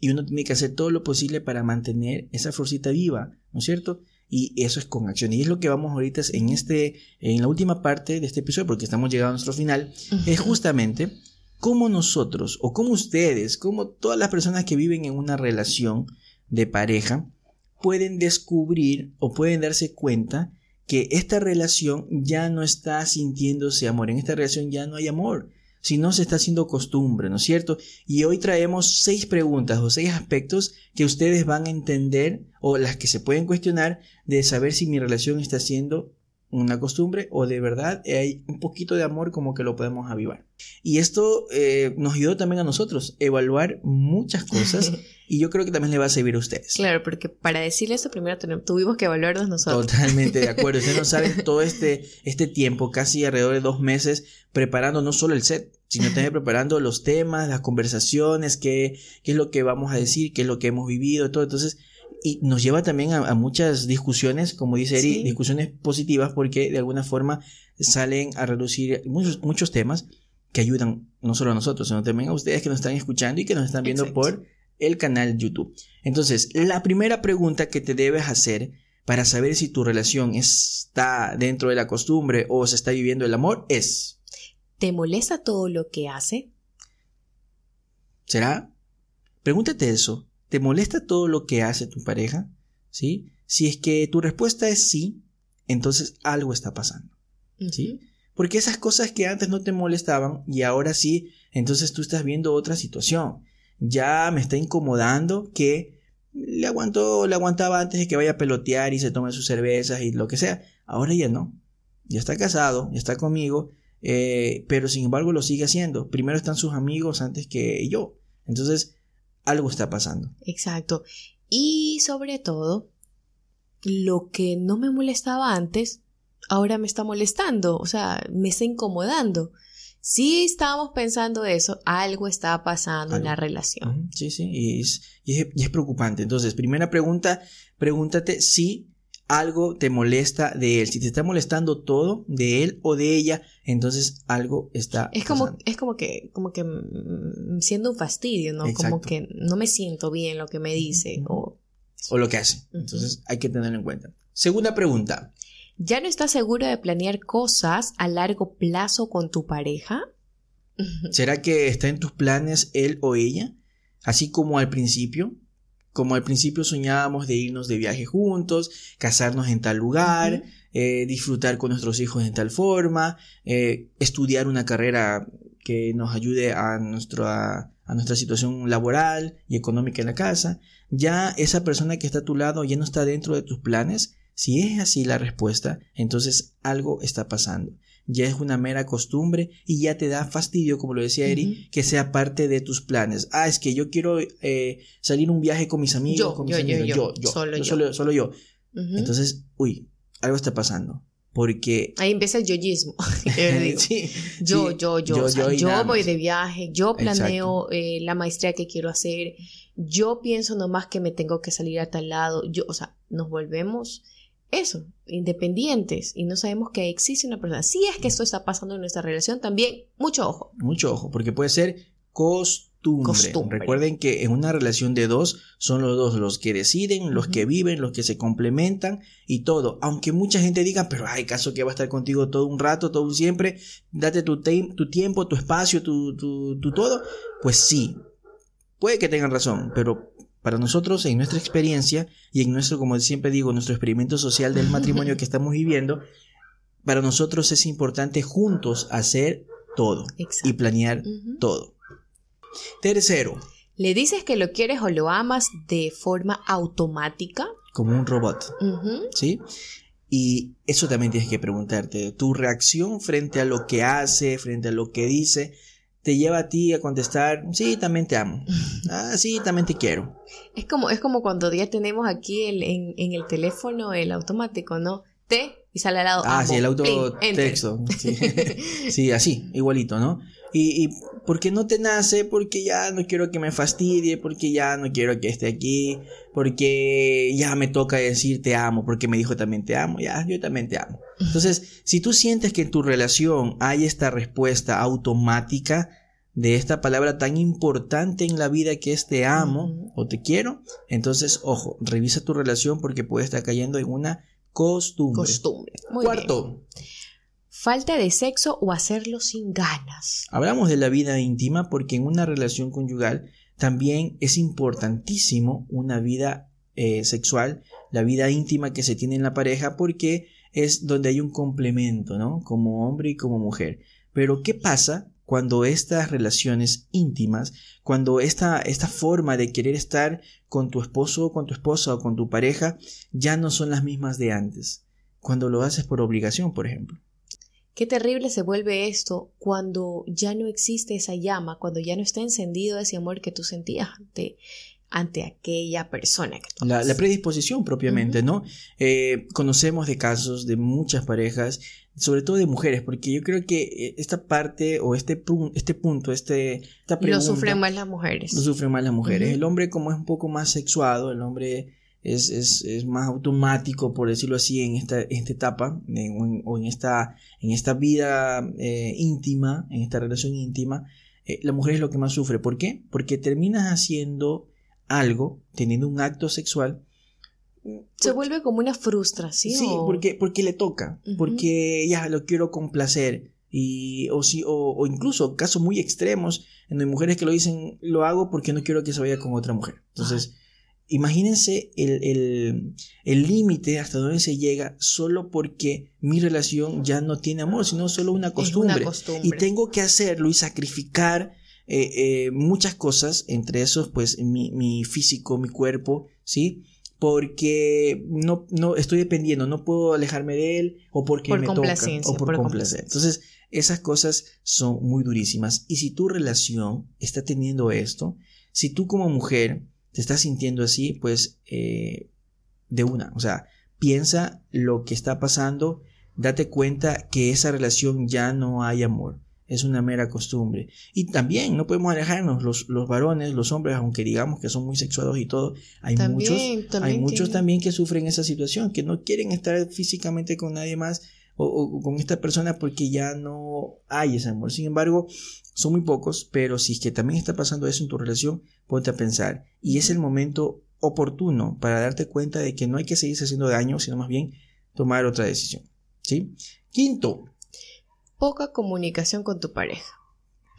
Y uno tiene que hacer todo lo posible para mantener esa florcita viva, ¿no es cierto? Y eso es con acción. Y es lo que vamos ahorita en este, en la última parte de este episodio, porque estamos llegando a nuestro final, es justamente cómo nosotros, o cómo ustedes, como todas las personas que viven en una relación de pareja, pueden descubrir o pueden darse cuenta que esta relación ya no está sintiéndose amor. En esta relación ya no hay amor si no se está haciendo costumbre, ¿no es cierto? Y hoy traemos seis preguntas o seis aspectos que ustedes van a entender o las que se pueden cuestionar de saber si mi relación está siendo una costumbre o de verdad hay un poquito de amor como que lo podemos avivar. Y esto eh, nos ayudó también a nosotros evaluar muchas cosas *laughs* y yo creo que también le va a servir a ustedes. Claro, porque para decirle esto primero tuvimos que evaluarnos nosotros. Totalmente de acuerdo. Ustedes no saben *laughs* todo este, este tiempo, casi alrededor de dos meses, preparando no solo el set, sino también *laughs* preparando los temas, las conversaciones, qué, qué es lo que vamos a decir, qué es lo que hemos vivido, todo. Entonces, y nos lleva también a, muchas discusiones, como dice Eri, discusiones positivas porque de alguna forma salen a reducir muchos, muchos temas que ayudan no solo a nosotros, sino también a ustedes que nos están escuchando y que nos están viendo por el canal YouTube. Entonces, la primera pregunta que te debes hacer para saber si tu relación está dentro de la costumbre o se está viviendo el amor es... ¿Te molesta todo lo que hace? ¿Será? Pregúntate eso. ¿Te molesta todo lo que hace tu pareja? ¿Sí? Si es que tu respuesta es sí, entonces algo está pasando. ¿Sí? Porque esas cosas que antes no te molestaban y ahora sí, entonces tú estás viendo otra situación. Ya me está incomodando que le aguantó, le aguantaba antes de que vaya a pelotear y se tome sus cervezas y lo que sea. Ahora ya no. Ya está casado, ya está conmigo, eh, pero sin embargo lo sigue haciendo. Primero están sus amigos antes que yo. Entonces, algo está pasando. Exacto. Y sobre todo, lo que no me molestaba antes, ahora me está molestando, o sea, me está incomodando. Si estábamos pensando eso, algo está pasando en la relación. Sí, sí, y es, y es, preocupante. Entonces, primera pregunta, pregúntate si algo te molesta de él. Si te está molestando todo de él o de ella, entonces algo está es como es como que como que siendo un fastidio, ¿no? Como que no me siento bien lo que me dice o o lo que hace. Entonces hay que tenerlo en cuenta. Segunda pregunta. ¿Ya no estás seguro de planear cosas a largo plazo con tu pareja? ¿Será que está en tus planes él o ella? Así como al principio, como al principio soñábamos de irnos de viaje juntos, casarnos en tal lugar, eh, disfrutar con nuestros hijos en tal forma, eh, estudiar una carrera que nos ayude a, a nuestra situación laboral y económica en la casa, ya esa persona que está a tu lado ya no está dentro de tus planes. Si es así la respuesta, entonces algo está pasando ya es una mera costumbre y ya te da fastidio, como lo decía Eri, que sea parte de tus planes. Ah, es que yo quiero eh, salir un viaje con mis amigos, yo, con mis yo, amigos. Yo, yo, solo yo. Solo, yo. Entonces, uy, algo está pasando. Porque... Ahí empieza el yoyismo. *laughs* *laughs* yo, yo, yo, yo, voy de viaje, yo planeo eh, la maestría que quiero hacer, yo pienso nomás que me tengo que salir a tal lado, yo, o sea, nos volvemos eso, independientes y no sabemos que existe una persona. Si es que esto está pasando en nuestra relación, también mucho ojo. Mucho ojo, porque puede ser costumbre. Recuerden que en una relación de dos son los dos los que deciden, los que viven, los que se complementan y todo. Aunque mucha gente diga, pero hay caso que va a estar contigo todo un rato, todo un siempre, date tu, tu tiempo, tu espacio, tu, tu, tu todo. Pues sí, puede que tengan razón, pero para nosotros, en nuestra experiencia y en nuestro, como siempre digo, nuestro experimento social del matrimonio que estamos viviendo, para nosotros es importante juntos hacer todo y planear todo. Tercero. ¿Le dices que lo quieres o lo amas de forma automática? Como un robot. ¿Sí? Y eso también tienes que preguntarte. Tu reacción frente a lo que hace, frente a lo que dice, te lleva a ti a contestar, sí, también te amo. Ah, sí, también te quiero. Es como, es como cuando ya tenemos aquí en, en el teléfono el automático, ¿no? Te y sale al lado. Ah, sí, el autotexto. Sí. *laughs* sí, así, igualito, ¿no? Y, y porque no te nace, porque ya no quiero que me fastidie, porque ya no quiero que esté aquí, porque ya me toca decir te amo, porque me dijo también te amo, ya, yo también te amo. Entonces, si tú sientes que en tu relación hay esta respuesta automática de esta palabra tan importante en la vida que es te amo o te quiero, entonces, ojo, revisa tu relación porque puede estar cayendo en una costumbre. Costumbre. Cuarto. Falta de sexo o hacerlo sin ganas. Hablamos de la vida íntima porque en una relación conyugal también es importantísimo una vida eh, sexual, la vida íntima que se tiene en la pareja porque es donde hay un complemento, ¿no? Como hombre y como mujer. Pero ¿qué pasa cuando estas relaciones íntimas, cuando esta, esta forma de querer estar con tu esposo o con tu esposa o con tu pareja ya no son las mismas de antes, cuando lo haces por obligación, por ejemplo. Qué terrible se vuelve esto cuando ya no existe esa llama, cuando ya no está encendido ese amor que tú sentías ante, ante aquella persona. Que la, la, predisposición propiamente, ¿no? Eh, conocemos de casos de muchas parejas sobre todo de mujeres, porque yo creo que eh, esta parte o este, este punto, este, esta pregunta... Lo sufren más las mujeres. Lo sufren más las mujeres. El hombre como es un poco más sexuado, el hombre es, es, es más automático, por decirlo así, en esta, esta etapa o, en, esta, en esta vida eh, íntima, en esta relación íntima, eh, la mujer es lo que más sufre. ¿Por qué? Porque terminas haciendo algo, teniendo un acto sexual, se vuelve como una frustración. Sí, porque, porque le toca, porque ya lo quiero complacer. Y, o, si, o, incluso casos muy extremos en donde mujeres que lo dicen, lo hago porque no quiero que se vaya con otra mujer. Entonces, imagínense el límite hasta donde se llega solo porque mi relación ya no tiene amor, sino solo una costumbre. Y tengo que hacerlo y sacrificar eh, eh, muchas cosas, entre esos, pues, mi, mi físico, mi cuerpo, ¿sí? porque no, no estoy dependiendo, no puedo alejarme de él o porque me toca o por, complacer. Entonces, esas cosas son muy durísimas. Y si tu relación está teniendo esto, si tú como mujer te estás sintiendo así, pues eh, de una, o sea, piensa lo que está pasando, date cuenta que esa relación ya no hay amor. Es una mera costumbre. Y también no podemos alejarnos, los, los varones, los hombres, aunque digamos que son muy sexuados y todo, hay muchos, hay muchos también que sufren esa situación, que no quieren estar físicamente con nadie más o, con esta persona porque ya no hay ese amor. Sin embargo, son muy pocos, pero si es que también está pasando eso en tu relación, ponte a pensar. Y es el momento oportuno para darte cuenta de que no hay que seguirse haciendo daño, sino más bien tomar otra decisión. ¿Sí? Quinto, poca comunicación con tu pareja.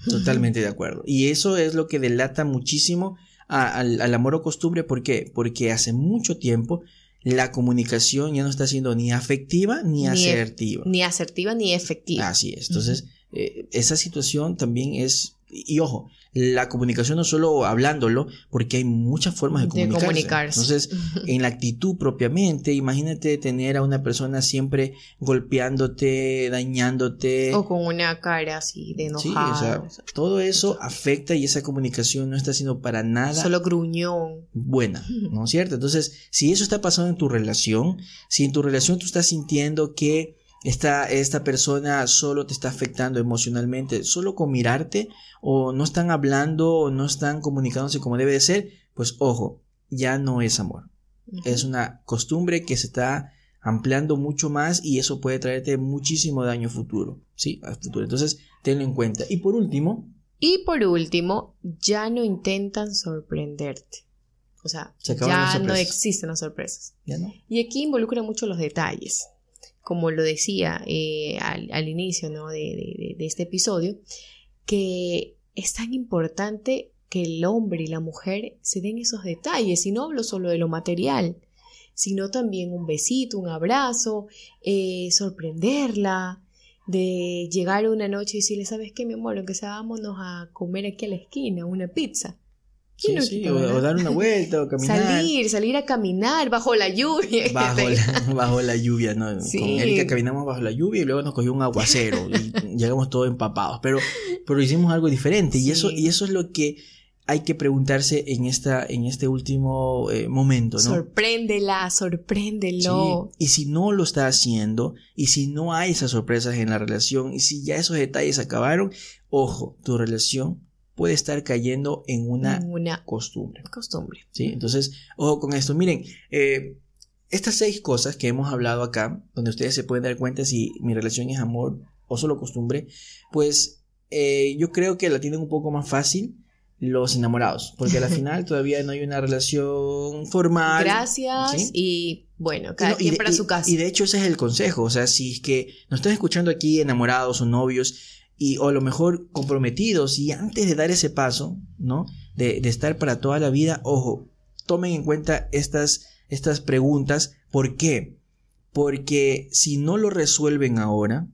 Totalmente de acuerdo. Y eso es lo que delata muchísimo al, amor o costumbre. ¿Por qué? Porque hace mucho tiempo la comunicación ya no está siendo ni afectiva ni, asertiva. Ni asertiva ni efectiva. Así es. Entonces, eh, esa situación también es y ojo, la comunicación no solo hablándolo, porque hay muchas formas de comunicarse. Entonces, *laughs* en la actitud propiamente, imagínate tener a una persona siempre golpeándote, dañándote. O con una cara así de enojado. Sí, o sea, todo eso afecta y esa comunicación no está siendo para nada. Solo gruñón. Buena, ¿no es cierto? Entonces, si eso está pasando en tu relación, si en tu relación tú estás sintiendo que esta, esta persona solo te está afectando emocionalmente, solo con mirarte, o no están hablando, o no están comunicándose como debe de ser, pues ojo, ya no es amor. Es una costumbre que se está ampliando mucho más y eso puede traerte muchísimo daño futuro, ¿sí? Futuro. Entonces, tenlo en cuenta. Y por último. Y por último, ya no intentan sorprenderte. O sea, ya no existen las sorpresas. ¿Ya no? Y aquí involucra mucho los detalles como lo decía eh, al, inicio de, este episodio, que es tan importante que el hombre y la mujer se den esos detalles. Y no hablo solo de lo material, sino también un besito, un abrazo, eh, sorprenderla, de llegar una noche y decirle, ¿sabes qué, mi amor? Aunque sea, vámonos a comer aquí a la esquina, una pizza. Sí, sí, o, dar una vuelta o *laughs* caminar. Salir, salir a caminar bajo la lluvia. *laughs* *laughs* Bajo la, lluvia, ¿no? Con Erika caminamos bajo la lluvia y luego nos cogió un aguacero y llegamos todos empapados. Pero, pero hicimos algo diferente y, eso, y eso es lo que hay que preguntarse en, esta, en este último eh, momento, ¿no? Sorpréndela, sorpréndelo. Y si no lo está haciendo, y si no hay esas sorpresas en la relación, y si ya esos detalles acabaron, ojo, tu relación puede estar cayendo en una, costumbre. Costumbre. ¿Sí? Entonces, ojo con esto. Miren, eh, estas seis cosas que hemos hablado acá, donde ustedes se pueden dar cuenta si mi relación es amor o solo costumbre, pues eh, yo creo que la tienen un poco más fácil los enamorados, porque al *laughs* final todavía no hay una relación formal. Gracias y bueno, cada quien para su casa. Y de hecho ese es el consejo, o sea, si es que nos están escuchando aquí enamorados o novios y o a lo mejor comprometidos y antes de dar ese paso, ¿no? De, de estar para toda la vida, ojo, tomen en cuenta estas, estas preguntas, ¿por qué? Porque si no lo resuelven ahora,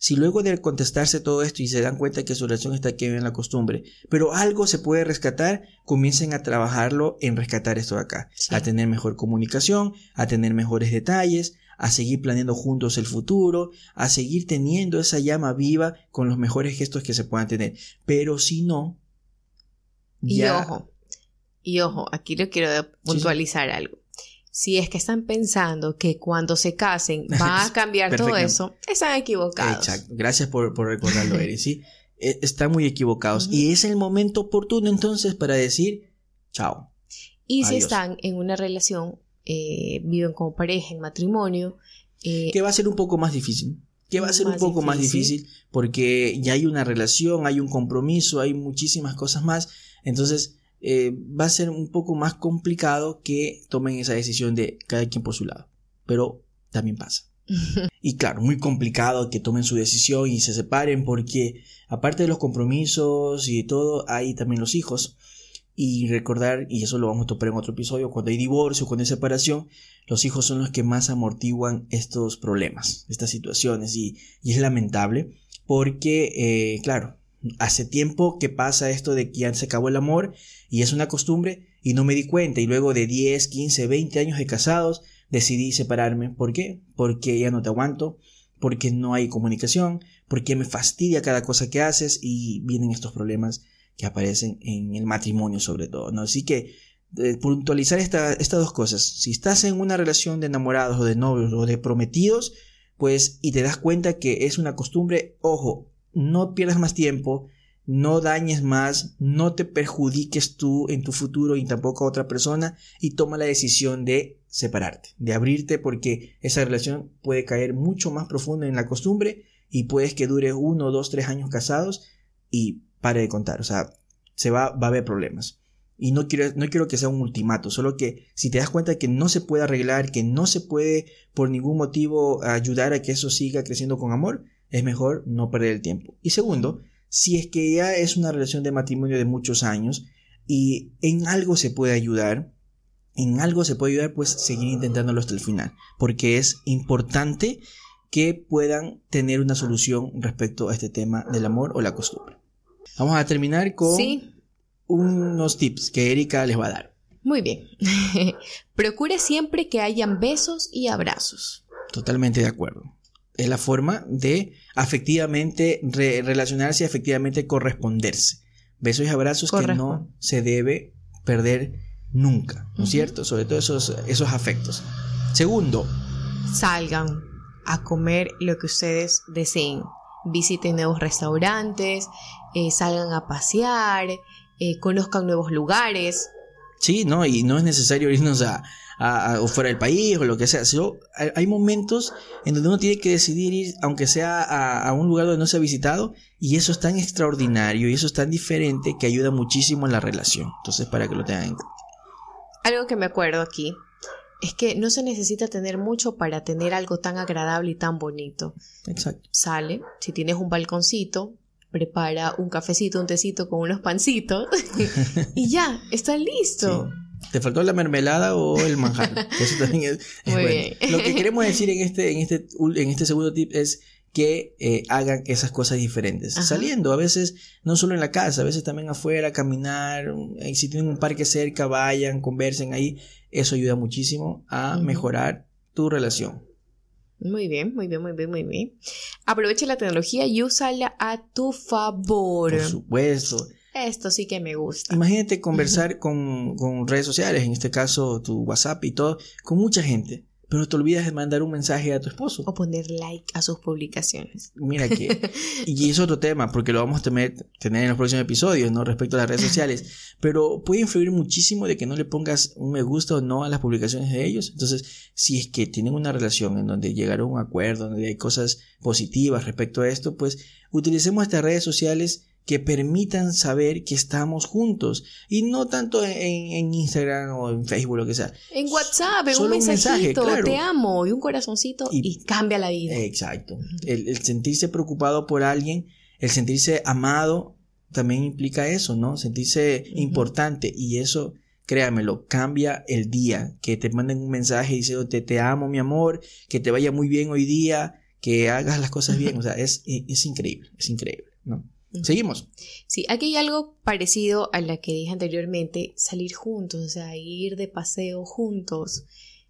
si luego de contestarse todo esto y se dan cuenta que su relación está aquí en la costumbre, pero algo se puede rescatar, comiencen a trabajarlo en rescatar esto de acá, a tener mejor comunicación, a tener mejores detalles, a seguir planeando juntos el futuro, a seguir teniendo esa llama viva con los mejores gestos que se puedan tener. Pero si no, y ojo, y ojo, aquí le quiero puntualizar algo si es que están pensando que cuando se casen *laughs* va a cambiar todo eso, están equivocados. Exacto. Gracias por, recordarlo, *laughs* Eri. Sí, e, están muy equivocados. Y es el momento oportuno entonces para decir chao. Y si están en una relación, eh, viven como pareja, en matrimonio. Eh, que va a ser un poco más difícil. Que va a ser un poco más difícil porque ya hay una relación, hay un compromiso, hay muchísimas cosas más. Entonces, eh, va a ser un poco más complicado que tomen esa decisión de cada quien por su lado. Pero también pasa. *laughs* y claro, muy complicado que tomen su decisión y se separen porque aparte de los compromisos y de todo, hay también los hijos. Y recordar, y eso lo vamos a topar en otro episodio, cuando hay divorcio, cuando hay separación, los hijos son los que más amortiguan estos problemas, estas situaciones. Y, y es lamentable porque, eh, claro, hace tiempo que pasa esto de que ya se acabó el amor y es una costumbre y no me di cuenta y luego de 10, 15, 20 años de casados decidí separarme. ¿Por qué? Porque ya no te aguanto, porque no hay comunicación, porque me fastidia cada cosa que haces y vienen estos problemas que aparecen en el matrimonio sobre todo, ¿no? Así que eh, puntualizar estas dos cosas. Si estás en una relación de enamorados o de novios o de prometidos, pues y te das cuenta que es una costumbre, ojo, no pierdas más tiempo, no dañes más, no te perjudiques tú en tu futuro y tampoco a otra persona y toma la decisión de separarte, de abrirte porque esa relación puede caer mucho más profunda en la costumbre y puedes que dure uno, dos, tres años casados y pare de contar, o sea, se va, va a haber problemas. Y no quiero, no quiero que sea un ultimato, solo que si te das cuenta que no se puede arreglar, que no se puede por ningún motivo ayudar a que eso siga creciendo con amor, es mejor no perder el tiempo. Y segundo, si es que ya es una relación de matrimonio de muchos años y en algo se puede ayudar, en algo se puede ayudar, pues seguir intentándolo hasta el final, porque es importante que puedan tener una solución respecto a este tema del amor o la costumbre. Vamos a terminar con unos tips que Erika les va a dar. Muy bien. *laughs* Procure siempre que hayan besos y abrazos. Totalmente de acuerdo es la forma de afectivamente relacionarse y afectivamente corresponderse. Besos y abrazos que no se debe perder nunca, ¿no es cierto? Sobre todo esos, esos afectos. Segundo, salgan a comer lo que ustedes deseen. Visiten nuevos restaurantes, eh, salgan a pasear, eh, conozcan nuevos lugares. Sí, ¿no? Y no es necesario irnos a, o fuera del país o lo que sea. hay, momentos en donde uno tiene que decidir ir, aunque sea a, un lugar donde no se ha visitado, y eso es tan extraordinario y eso es tan diferente que ayuda muchísimo en la relación. Entonces, para que lo tengan en cuenta. Algo que me acuerdo aquí es que no se necesita tener mucho para tener algo tan agradable y tan bonito. Exacto. Sale, si tienes un balconcito, prepara un cafecito, un tecito con unos pancitos *laughs* y ya, está listo. ¿Te faltó la mermelada o el manjar? *laughs* Eso también es, Muy Bien. Lo que queremos decir en este, en este, en este segundo tip es que eh, hagan esas cosas diferentes. Saliendo, a veces no solo en la casa, a veces también afuera, caminar, eh, si tienen un parque cerca, vayan, conversen ahí. Eso ayuda muchísimo a mejorar tu relación. Muy bien, muy bien, muy bien, muy bien. Aprovecha la tecnología y úsala a tu favor. Por supuesto. Esto sí que me gusta. Imagínate conversar con, con, redes sociales, en este caso tu WhatsApp y todo, con mucha gente pero te olvidas de mandar un mensaje a tu esposo. O poner like a sus publicaciones. Mira que... *laughs* y es otro tema, porque lo vamos a tener, tener en los próximos episodios, ¿no? Respecto a las redes sociales. Pero puede influir muchísimo de que no le pongas un me gusta o no a las publicaciones de ellos. Entonces, si es que tienen una relación en donde llegaron a un acuerdo, donde hay cosas positivas respecto a esto, pues utilicemos estas redes sociales que permitan saber que estamos juntos. Y no tanto en, Instagram o en Facebook, lo que sea. En WhatsApp, en un mensajito, te amo y un corazoncito y, cambia la vida. Exacto. El, sentirse preocupado por alguien, el sentirse amado, también implica eso, ¿no? Sentirse importante y eso, créamelo, cambia el día. Que te manden un mensaje diciéndote te amo, mi amor, que te vaya muy bien hoy día, que hagas las cosas bien. O sea, es, es increíble, es increíble, ¿no? Seguimos. Sí, aquí hay algo parecido a la que dije anteriormente, salir juntos, o sea, ir de paseo juntos,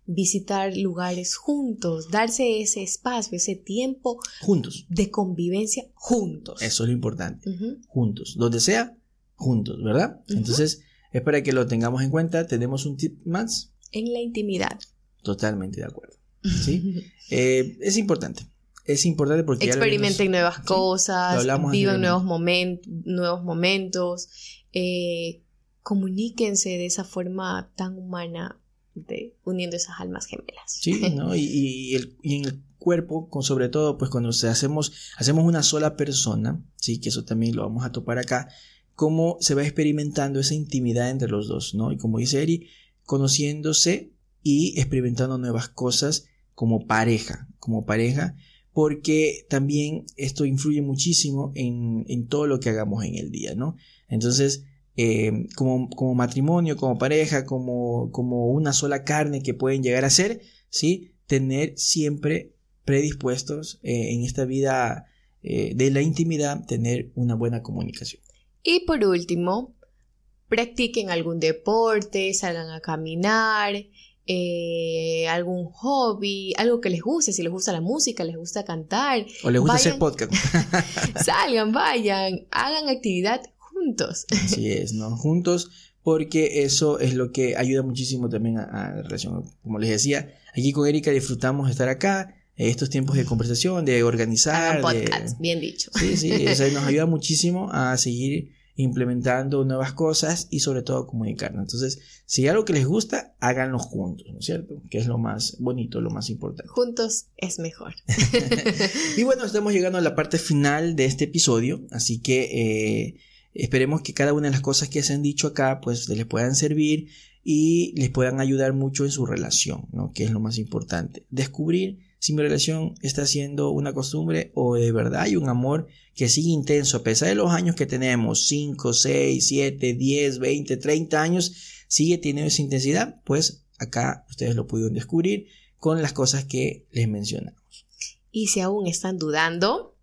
visitar lugares juntos, darse ese espacio, ese tiempo juntos de convivencia juntos. Eso es lo importante, juntos, donde sea, juntos, ¿verdad? Entonces, es para que lo tengamos en cuenta, tenemos un tip más. En la intimidad. Totalmente de acuerdo. *laughs* ¿sí? Eh, es importante es importante porque... Experimenten nuevas cosas, vivan nuevos, nuevos momentos, eh, comuníquense de esa forma tan humana, de, uniendo esas almas gemelas. Sí, *laughs* ¿no? y, el, en el cuerpo, con, sobre todo, pues cuando se hacemos, hacemos una sola persona, sí, que eso también lo vamos a topar acá, cómo se va experimentando esa intimidad entre los dos, ¿no? Y como dice Eri, conociéndose y experimentando nuevas cosas como pareja, como pareja, porque también esto influye muchísimo en, todo lo que hagamos en el día, ¿no? Entonces, eh, como, matrimonio, como pareja, como, como una sola carne que pueden llegar a ser, ¿sí? Tener siempre predispuestos eh, en esta vida eh, de la intimidad, tener una buena comunicación. Y por último, practiquen algún deporte, salgan a caminar, eh, algún hobby, algo que les guste, si les gusta la música, les gusta cantar. O les gusta hacer *laughs* podcast. salgan, vayan, hagan actividad juntos. Así es, ¿no? Juntos, porque eso es lo que ayuda muchísimo también a, la relación. Como les decía, aquí con Erika disfrutamos estar acá, estos tiempos de conversación, de organizar. podcast, bien dicho. Sí, sí, eso nos ayuda muchísimo a seguir implementando nuevas cosas y sobre todo comunicarnos. Entonces, si hay algo que les gusta, háganlo juntos, ¿no es cierto? Que es lo más bonito, lo más importante. Juntos es mejor. *laughs* y bueno, estamos llegando a la parte final de este episodio, así que eh, esperemos que cada una de las cosas que se han dicho acá, pues les puedan servir y les puedan ayudar mucho en su relación, ¿no? Que es lo más importante. Descubrir si mi relación está siendo una costumbre o de verdad hay un amor que sigue intenso a pesar de los años que tenemos, 5, 6, 7, 10, 20, 30 años, sigue teniendo esa intensidad, pues acá ustedes lo pudieron descubrir con las cosas que les mencionamos. Y si aún están dudando,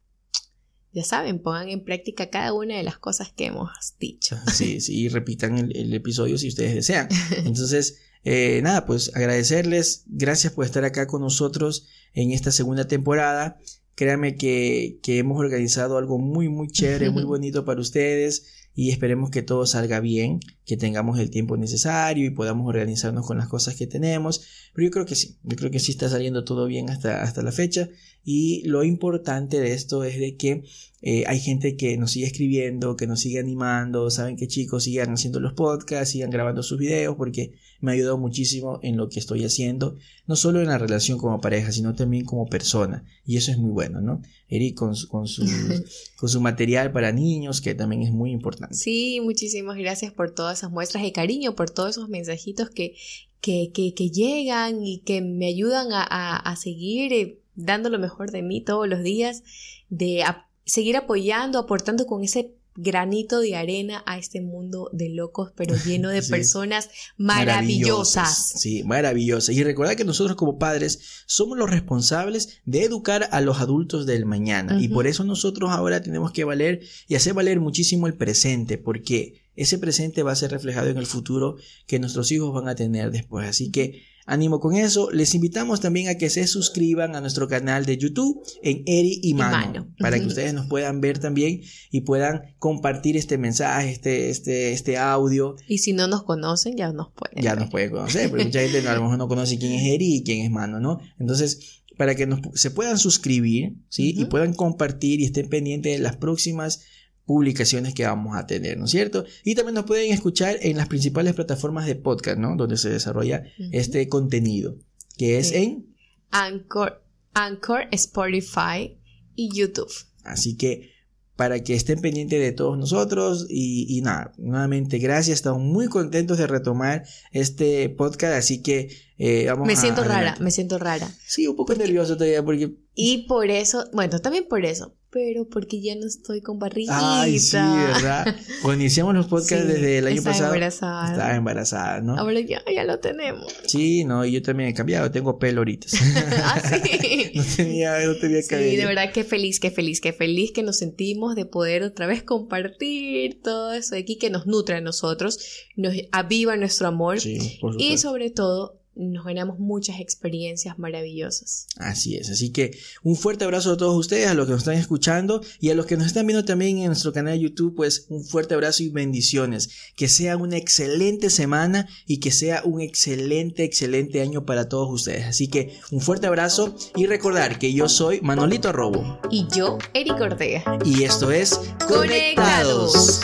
ya saben, pongan en práctica cada una de las cosas que hemos dicho. *laughs* Sí, sí, repitan el, el episodio si ustedes desean. *laughs* Entonces, eh, nada, pues agradecerles, gracias por estar acá con nosotros en esta segunda temporada. Créanme que, que hemos organizado algo muy, muy chévere, muy bonito para ustedes y esperemos que todo salga bien, que tengamos el tiempo necesario y podamos organizarnos con las cosas que tenemos. Pero yo creo que sí, yo creo que sí está saliendo todo bien hasta, hasta la fecha y lo importante de esto es de que eh, hay gente que nos sigue escribiendo, que nos sigue animando, saben que chicos sigan haciendo los podcasts, sigan grabando sus videos porque me ha ayudado muchísimo en lo que estoy haciendo, no solo en la relación como pareja, sino también como persona. Y eso es muy bueno, ¿no? Eric con, con, su, *laughs* con su material para niños, que también es muy importante. Sí, muchísimas gracias por todas esas muestras de cariño, por todos esos mensajitos que, que, que, llegan y que me ayudan a, a, seguir eh, dando lo mejor de mí todos los días, de seguir apoyando, aportando con ese granito de arena a este mundo de locos, pero *laughs* lleno de personas maravillosas. Sí, maravillosas. Y recordad que nosotros como padres somos los responsables de educar a los adultos del mañana. Y por eso nosotros ahora tenemos que valer y hacer valer muchísimo el presente, porque ese presente va a ser reflejado en el futuro que nuestros hijos van a tener después. Así que Ánimo con eso. Les invitamos también a que se suscriban a nuestro canal de YouTube en Eri y Mano, para que ustedes nos puedan ver también y puedan compartir este mensaje, este, este, este audio. Y si no nos conocen, ya nos pueden. Ya nos pueden conocer, porque mucha gente a lo mejor no conoce quién es Eri y quién es Mano, ¿no? Entonces, para que se puedan suscribir, ¿sí? Y puedan compartir y estén pendientes de las próximas publicaciones que vamos a tener, ¿no es cierto? Y también nos pueden escuchar en las principales plataformas de podcast, ¿no? Donde se desarrolla este contenido, que es en Anchor, Anchor, Spotify y YouTube. Así que para que estén pendientes de todos nosotros y, nada, nuevamente gracias, estamos muy contentos de retomar este podcast, así que eh, vamos Me siento rara, me siento rara. Sí, un poco nervioso todavía porque... Y por eso, bueno, también por eso, pero porque ya no estoy con barriguita. Ay, sí, ¿verdad? *laughs* Cuando iniciamos los podcasts desde el año pasado. Embarazada. Estaba embarazada, ¿no? Ahora ya, ya lo tenemos. Sí, no, y yo también he cambiado, tengo pelo ahorita. *laughs* ah, sí. *laughs* no tenía, no tenía cabello. Sí, de verdad que feliz, que feliz, que feliz que nos sentimos de poder otra vez compartir todo eso de aquí que nos nutre a nosotros, nos aviva nuestro amor. Sí, por y sobre todo nos ganamos muchas experiencias maravillosas. Así es, así que un fuerte abrazo a todos ustedes, a los que nos están escuchando y a los que nos están viendo también en nuestro canal de YouTube, pues un fuerte abrazo y bendiciones. Que sea una excelente semana y que sea un excelente, excelente año para todos ustedes. Así que un fuerte abrazo y recordar que yo soy Manolito Robo. Y yo, Eric Ortega. Y esto es Conectados.